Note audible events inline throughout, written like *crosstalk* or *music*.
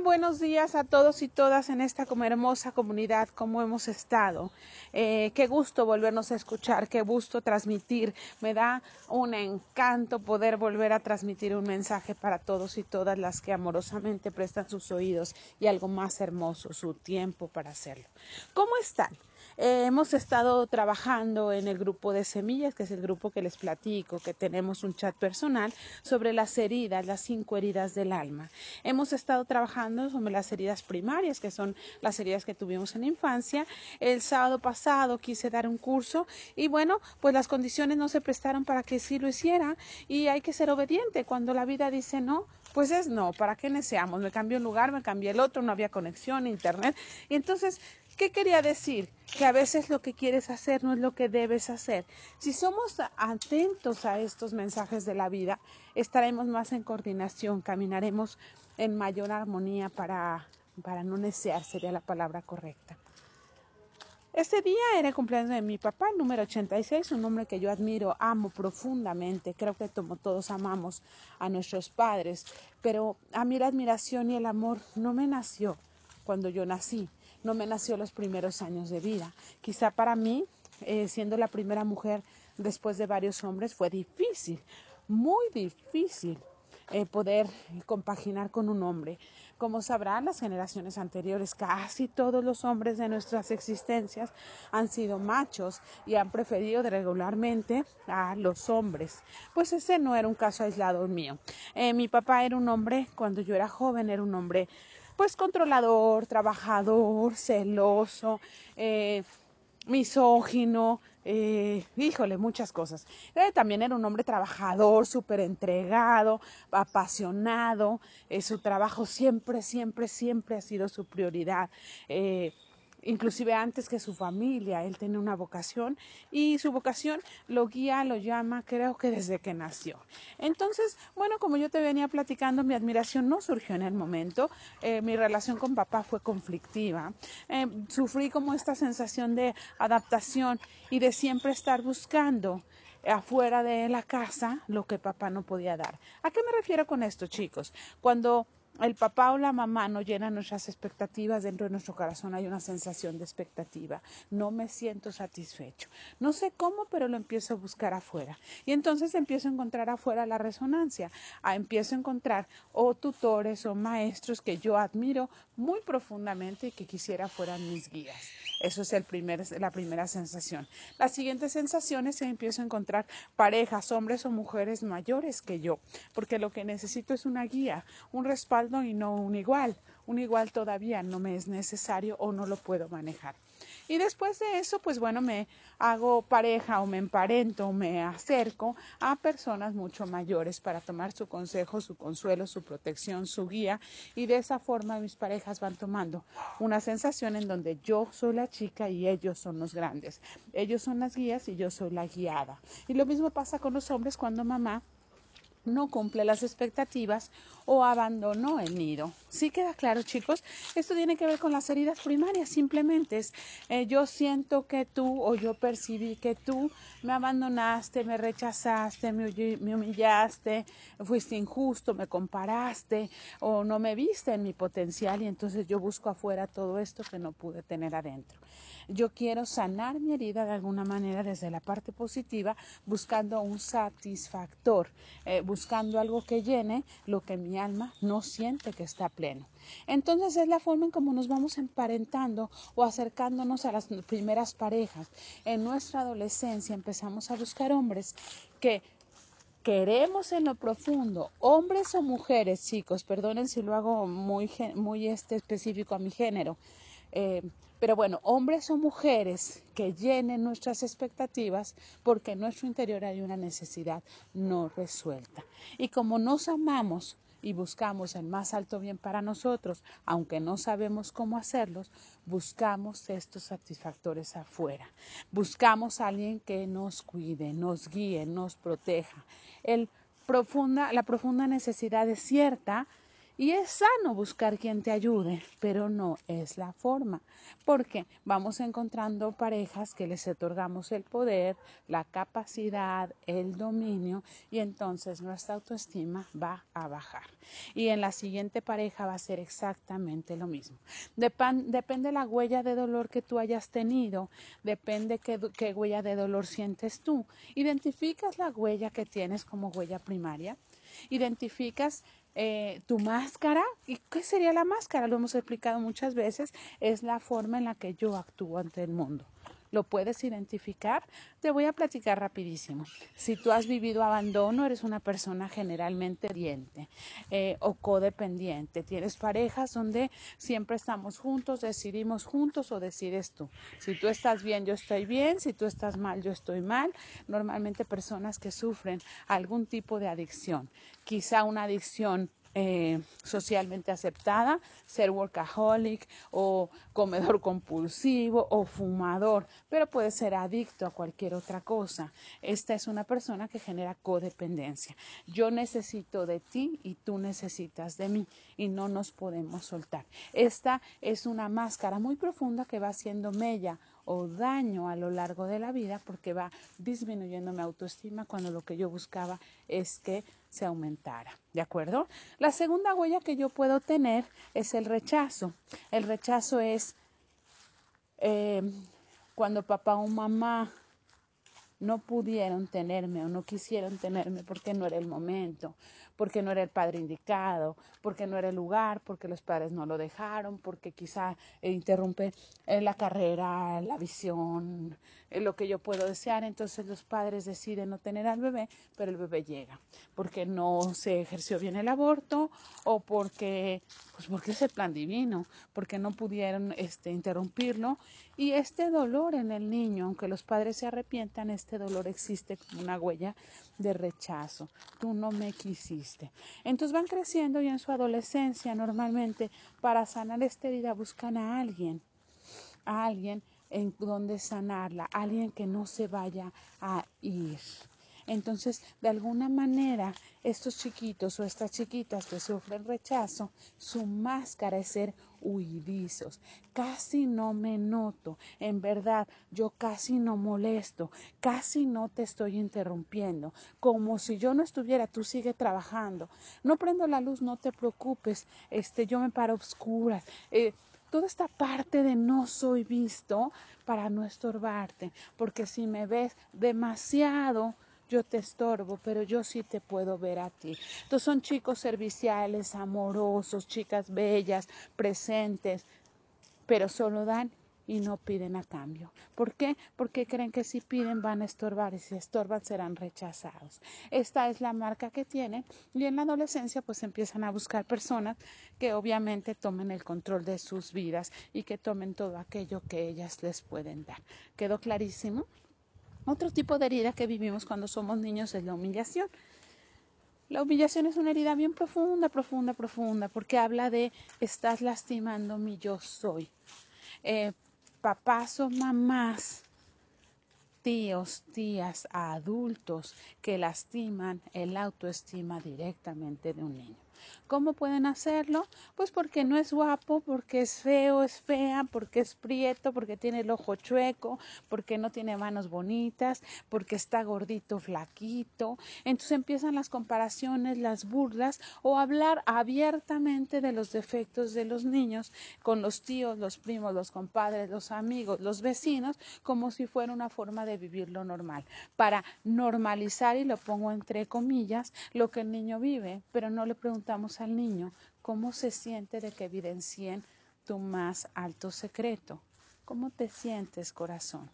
buenos días a todos y todas en esta hermosa comunidad, como hemos estado. Eh, qué gusto volvernos a escuchar, qué gusto transmitir. Me da un encanto poder volver a transmitir un mensaje para todos y todas las que amorosamente prestan sus oídos y algo más hermoso, su tiempo para hacerlo. ¿Cómo están? Eh, hemos estado trabajando en el grupo de semillas, que es el grupo que les platico, que tenemos un chat personal sobre las heridas, las cinco heridas del alma. Hemos estado trabajando sobre las heridas primarias, que son las heridas que tuvimos en la infancia. El sábado pasado quise dar un curso y bueno, pues las condiciones no se prestaron para que sí lo hiciera y hay que ser obediente. Cuando la vida dice no, pues es no, ¿para qué deseamos? Me cambió un lugar, me cambié el otro, no había conexión, internet. Y entonces ¿Qué quería decir? Que a veces lo que quieres hacer no es lo que debes hacer. Si somos atentos a estos mensajes de la vida, estaremos más en coordinación, caminaremos en mayor armonía para, para no desear, sería la palabra correcta. Este día era el cumpleaños de mi papá, número 86, un hombre que yo admiro, amo profundamente. Creo que como todos amamos a nuestros padres, pero a mí la admiración y el amor no me nació cuando yo nací no me nació los primeros años de vida. Quizá para mí, eh, siendo la primera mujer después de varios hombres, fue difícil, muy difícil eh, poder compaginar con un hombre. Como sabrán las generaciones anteriores, casi todos los hombres de nuestras existencias han sido machos y han preferido regularmente a los hombres. Pues ese no era un caso aislado mío. Eh, mi papá era un hombre, cuando yo era joven, era un hombre pues controlador, trabajador, celoso, eh, misógino, eh, híjole, muchas cosas. Eh, también era un hombre trabajador, súper entregado, apasionado. su trabajo siempre, siempre, siempre ha sido su prioridad inclusive antes que su familia. Él tiene una vocación y su vocación lo guía, lo llama, creo que desde que nació. Entonces, bueno, como yo te venía platicando, mi admiración no surgió en el momento. Eh, mi relación con papá fue conflictiva. Eh, sufrí como esta sensación de adaptación y de siempre estar buscando afuera de la casa lo que papá no podía dar. ¿A qué me refiero con esto, chicos? Cuando el papá o la mamá no llenan nuestras expectativas, dentro de nuestro corazón hay una sensación de expectativa. No me siento satisfecho. No sé cómo, pero lo empiezo a buscar afuera. Y entonces empiezo a encontrar afuera la resonancia. Ah, empiezo a encontrar o tutores o maestros que yo admiro muy profundamente y que quisiera fueran mis guías. Eso es el primer, la primera sensación. La siguiente sensación es que empiezo a encontrar parejas, hombres o mujeres mayores que yo, porque lo que necesito es una guía, un respaldo y no un igual. Un igual todavía no me es necesario o no lo puedo manejar. Y después de eso, pues bueno, me hago pareja o me emparento, o me acerco a personas mucho mayores para tomar su consejo, su consuelo, su protección, su guía. Y de esa forma mis parejas van tomando una sensación en donde yo soy la chica y ellos son los grandes. Ellos son las guías y yo soy la guiada. Y lo mismo pasa con los hombres cuando mamá no cumple las expectativas o abandonó el nido. ¿Sí queda claro, chicos? Esto tiene que ver con las heridas primarias. Simplemente es eh, yo siento que tú o yo percibí que tú me abandonaste, me rechazaste, me, humillaste, fuiste injusto, me comparaste o no me viste en mi potencial y entonces yo busco afuera todo esto que no pude tener adentro. Yo quiero sanar mi herida de alguna manera desde la parte positiva, buscando un satisfactor, eh, algo que llene lo que mi alma no siente que está pleno. Entonces es la forma en cómo nos vamos emparentando o acercándonos a las primeras parejas. En nuestra adolescencia empezamos a buscar hombres que queremos en lo profundo, hombres o mujeres, chicos, perdonen si lo hago muy, muy este, específico a mi género, eh, pero bueno, hombres o mujeres que llenen nuestras expectativas porque en nuestro interior hay una necesidad no resuelta. Y como nos amamos y buscamos el más alto bien para nosotros, aunque no sabemos cómo hacerlos, buscamos estos satisfactores afuera. Buscamos a alguien que nos cuide, nos guíe, nos proteja. El profunda, la profunda necesidad es cierta Y es sano buscar quien te ayude, pero no es la forma, porque vamos encontrando parejas que les otorgamos el poder, la capacidad, el dominio, y entonces nuestra autoestima va a bajar. Y en la siguiente pareja va a ser exactamente lo mismo. depende la huella de dolor que tú hayas tenido, depende qué, qué huella de dolor sientes tú. Identificas la huella que tienes como huella primaria, identificas eh, tu máscara. ¿Y qué sería la máscara? Lo hemos explicado muchas veces. Es la forma en la que yo actúo ante el mundo. ¿Lo puedes identificar? Te voy a platicar rapidísimo. Si tú has vivido abandono, eres una persona generalmente diente eh, o codependiente. Tienes parejas donde siempre estamos juntos, decidimos juntos o decides tú. Si tú estás bien, yo estoy bien. Si tú estás mal, yo estoy mal. Normalmente personas que sufren algún tipo de adicción. Quizá una adicción eh, socialmente aceptada, ser workaholic o comedor *laughs* compulsivo o fumador, pero puede ser adicto a cualquier otra cosa. Esta es una persona que genera codependencia. Yo necesito de ti y tú necesitas de mí y no nos podemos soltar. Esta es una máscara muy profunda que va haciendo mella o daño a lo largo de la vida porque va disminuyendo mi autoestima cuando lo que yo buscaba es que se aumentara. ¿De acuerdo? La segunda huella que yo puedo tener es el rechazo. El rechazo es eh, cuando papá o mamá no pudieron tenerme o no quisieron tenerme porque no era el momento, porque no era el padre indicado, porque no era el lugar, porque los padres no lo dejaron, porque quizá interrumpe eh, la carrera, la visión, eh, lo que yo puedo desear. Entonces los padres deciden no tener al bebé, pero el bebé llega, porque no se ejerció bien el aborto o porque, pues porque es el plan divino, porque no pudieron este, interrumpirlo. Y este dolor en el niño, aunque los padres se arrepientan, este dolor existe como una huella de rechazo. Tú no me quisiste. Entonces van creciendo y en su adolescencia normalmente para sanar esta herida buscan a alguien, a alguien en donde sanarla, alguien que no se vaya a ir. Entonces, de alguna manera, estos chiquitos o estas chiquitas que sufren rechazo, su máscara es ser huidizos. Casi no me noto. En verdad, yo casi no molesto. Casi no te estoy interrumpiendo. Como si yo no estuviera, tú sigue trabajando. No prendo la luz, no te preocupes. Este, yo me paro obscuras. Eh, toda esta parte de no soy visto para no estorbarte, porque si me ves demasiado yo te estorbo, pero yo sí te puedo ver a ti. Entonces son chicos serviciales, amorosos, chicas bellas, presentes, pero solo dan y no piden a cambio. ¿Por qué? Porque creen que si piden van a estorbar y si estorban serán rechazados. Esta es la marca que tienen y en la adolescencia pues empiezan a buscar personas que obviamente tomen el control de sus vidas y que tomen todo aquello que ellas les pueden dar. ¿Quedó clarísimo? Otro tipo de herida que vivimos cuando somos niños es la humillación. La humillación es una herida bien profunda, profunda, profunda, porque habla de estás lastimando mi yo soy. Eh, papás o mamás, tíos, tías, adultos que lastiman el autoestima directamente de un niño. ¿Cómo pueden hacerlo? Pues porque no es guapo, porque es feo, es fea, porque es prieto, porque tiene el ojo chueco, porque no tiene manos bonitas, porque está gordito, flaquito. Entonces empiezan las comparaciones, las burlas o hablar abiertamente de los defectos de los niños con los tíos, los primos, los compadres, los amigos, los vecinos, como si fuera una forma de vivir lo normal, para normalizar, y lo pongo entre comillas, lo que el niño vive, pero no le preguntamos al niño cómo se siente de que evidencien tu más alto secreto. ¿Cómo te sientes, corazón?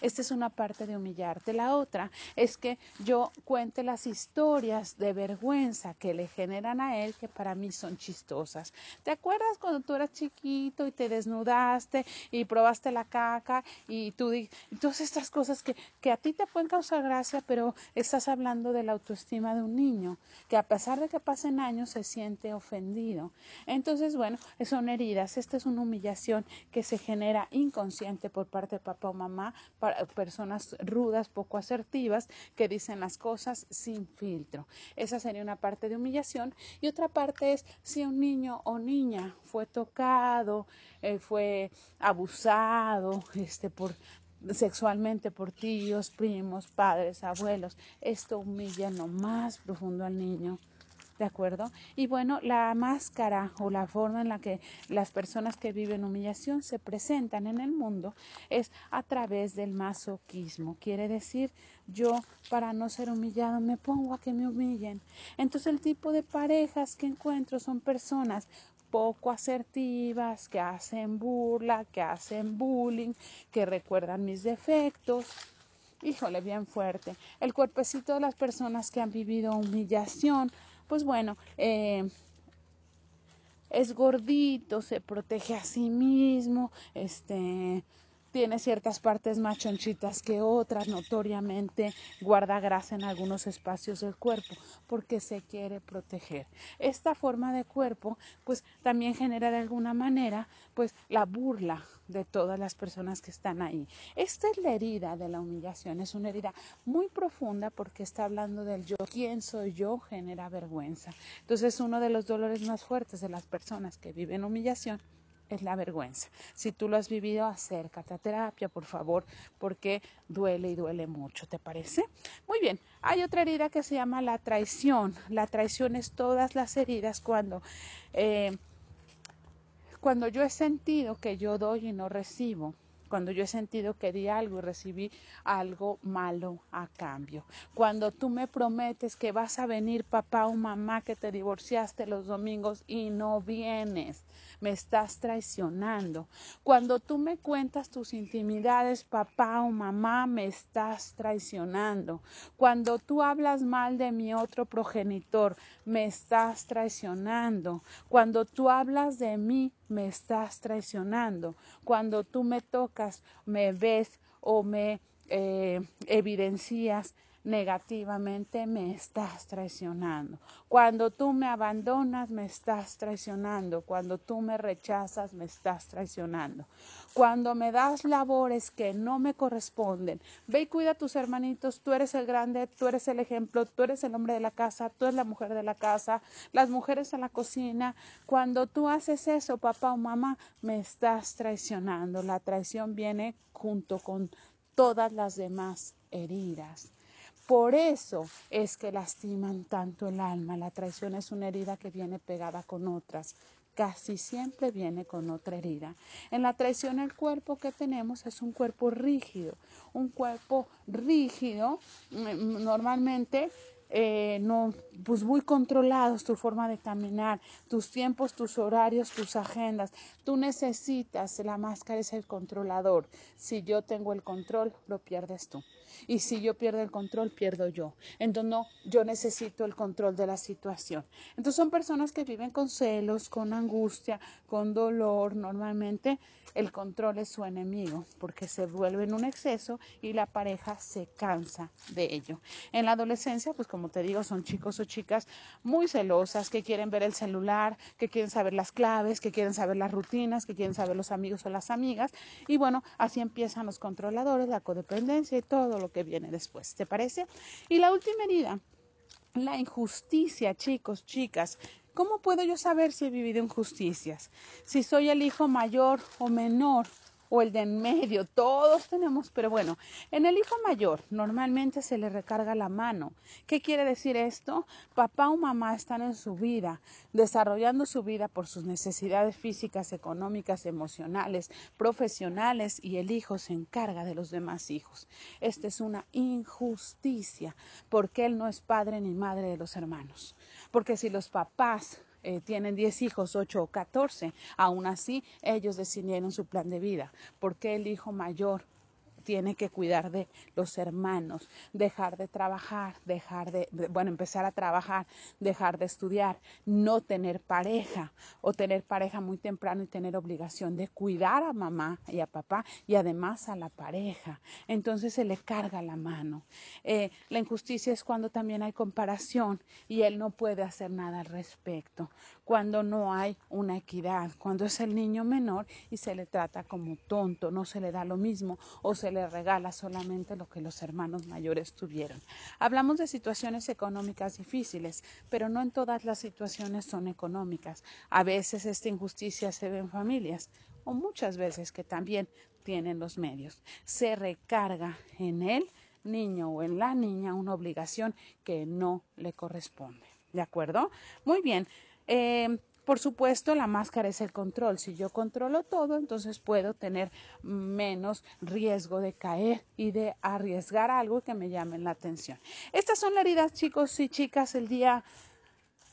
Esta es una parte de humillarte. La otra es que yo cuente las historias de vergüenza que le generan a él que para mí son chistosas. ¿Te acuerdas cuando tú eras chiquito y te desnudaste y probaste la caca y tú y todas estas cosas que, que a ti te pueden causar gracia, pero estás hablando de la autoestima de un niño que a pesar de que pasen años se siente ofendido. Entonces, bueno, son heridas. Esta es una humillación que se genera inconsciente por parte de papá o mamá personas rudas, poco asertivas, que dicen las cosas sin filtro. Esa sería una parte de humillación. Y otra parte es si un niño o niña fue tocado, eh, fue abusado este, por sexualmente por tíos, primos, padres, abuelos. Esto humilla en lo más profundo al niño. ¿De acuerdo? Y bueno, la máscara o la forma en la que las personas que viven humillación se presentan en el mundo es a través del masoquismo. Quiere decir, yo para no ser humillado me pongo a que me humillen. Entonces el tipo de parejas que encuentro son personas poco asertivas, que hacen burla, que hacen bullying, que recuerdan mis defectos. Híjole, bien fuerte. El cuerpecito de las personas que han vivido humillación, pues bueno, eh, es gordito, se protege a sí mismo, este, tiene ciertas partes más chonchitas que otras, notoriamente guarda grasa en algunos espacios del cuerpo porque se quiere proteger. Esta forma de cuerpo pues también genera de alguna manera pues la burla de todas las personas que están ahí. Esta es la herida de la humillación, es una herida muy profunda porque está hablando del yo. ¿Quién soy yo? genera vergüenza. Entonces uno de los dolores más fuertes de las personas que viven humillación es la vergüenza. Si tú lo has vivido, acércate a terapia, por favor, porque duele y duele mucho, ¿te parece? Muy bien, hay otra herida que se llama la traición. La traición es todas las heridas cuando, eh, cuando yo he sentido que yo doy y no recibo cuando yo he sentido que di algo y recibí algo malo a cambio. Cuando tú me prometes que vas a venir papá o mamá que te divorciaste los domingos y no vienes, me estás traicionando. Cuando tú me cuentas tus intimidades, papá o mamá, me estás traicionando. Cuando tú hablas mal de mi otro progenitor, me estás traicionando. Cuando tú hablas de mí, me estás traicionando. Cuando tú me tocas, me ves o me eh, evidencias negativamente, me estás traicionando. Cuando tú me abandonas, me estás traicionando. Cuando tú me rechazas, me estás traicionando. Cuando me das labores que no me corresponden, ve y cuida a tus hermanitos, tú eres el grande, tú eres el ejemplo, tú eres el hombre de la casa, tú eres la mujer de la casa, las mujeres en la cocina. Cuando tú haces eso, papá o mamá, me estás traicionando. La traición viene junto con todas las demás heridas. Por eso es que lastiman tanto el alma. La traición es una herida que viene pegada con otras. Casi siempre viene con otra herida. En la traición el cuerpo que tenemos es un cuerpo rígido. Un cuerpo rígido mm, normalmente eh, no, pues muy controlados tu forma de caminar, tus tiempos, tus horarios, tus agendas. Tú necesitas, la máscara es el controlador. Si yo tengo el control, lo pierdes tú. Y si yo pierdo el control, pierdo yo. Entonces, no, yo necesito el control de la situación. Entonces, son personas que viven con celos, con angustia, con dolor. Normalmente, el control es su enemigo porque se vuelve en un exceso y la pareja se cansa de ello. En la adolescencia, pues como te digo, son chicos o chicas muy celosas que quieren ver el celular, que quieren saber las claves, que quieren saber las rutinas, que quieren saber los amigos o las amigas. Y bueno, así empiezan los controladores, la codependencia y todo lo que viene después. ¿Te parece? Y la última herida, la injusticia, chicos, chicas. ¿Cómo puedo yo saber si he vivido injusticias? Si soy el hijo mayor o menor o el de en medio, todos tenemos, pero bueno, en el hijo mayor normalmente se le recarga la mano. ¿Qué quiere decir esto? Papá o mamá están en su vida, desarrollando su vida por sus necesidades físicas, económicas, emocionales, profesionales y el hijo se encarga de los demás hijos. Esta es una injusticia porque él no es padre ni madre de los hermanos. Porque si los papás eh, tienen 10 hijos, 8 o 14, aún así ellos decidieron su plan de vida, porque el hijo mayor tiene que cuidar de los hermanos, dejar de trabajar, dejar de, bueno, empezar a trabajar, dejar de estudiar, no tener pareja o tener pareja muy temprano y tener obligación de cuidar a mamá y a papá y además a la pareja. Entonces se le carga la mano. Eh, la injusticia es cuando también hay comparación y él no puede hacer nada al respecto, cuando no hay una equidad, cuando es el niño menor y se le trata como tonto, no se le da lo mismo o se le regala solamente lo que los hermanos mayores tuvieron. Hablamos de situaciones económicas difíciles, pero no en todas las situaciones son económicas. A veces esta injusticia se ve en familias o muchas veces que también tienen los medios. Se recarga en él niño o en la niña una obligación que no le corresponde. ¿De acuerdo? Muy bien. Eh, por supuesto, la máscara es el control. Si yo controlo todo, entonces puedo tener menos riesgo de caer y de arriesgar algo que me llame la atención. Estas son las heridas, chicos y chicas, el día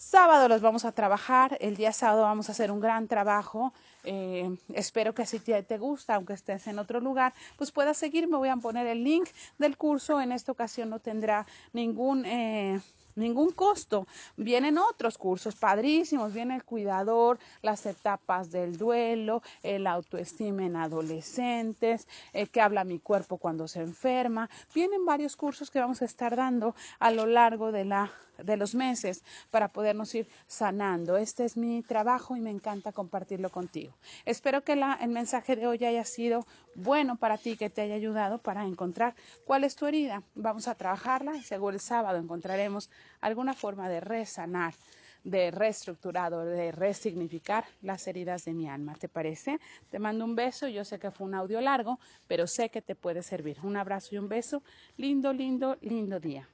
sábado los vamos a trabajar. El día sábado vamos a hacer un gran trabajo. Eh, espero que si te, gusta, aunque estés en otro lugar, pues puedas seguirme. Voy a poner el link del curso. En esta ocasión no tendrá ningún... Eh, ningún costo. Vienen otros cursos padrísimos, viene el cuidador, las etapas del duelo, el autoestima en adolescentes, el que habla mi cuerpo cuando se enferma. Vienen varios cursos que vamos a estar dando a lo largo de la de los meses para podernos ir sanando. Este es mi trabajo y me encanta compartirlo contigo. Espero que la, el mensaje de hoy haya sido bueno para ti, que te haya ayudado para encontrar cuál es tu herida. Vamos a trabajarla y seguro el sábado encontraremos alguna forma de resanar de reestructurar de resignificar las heridas de mi alma. ¿Te parece? Te mando un beso. Yo sé que fue un audio largo, pero sé que te puede servir. Un abrazo y un beso. Lindo, lindo, lindo día.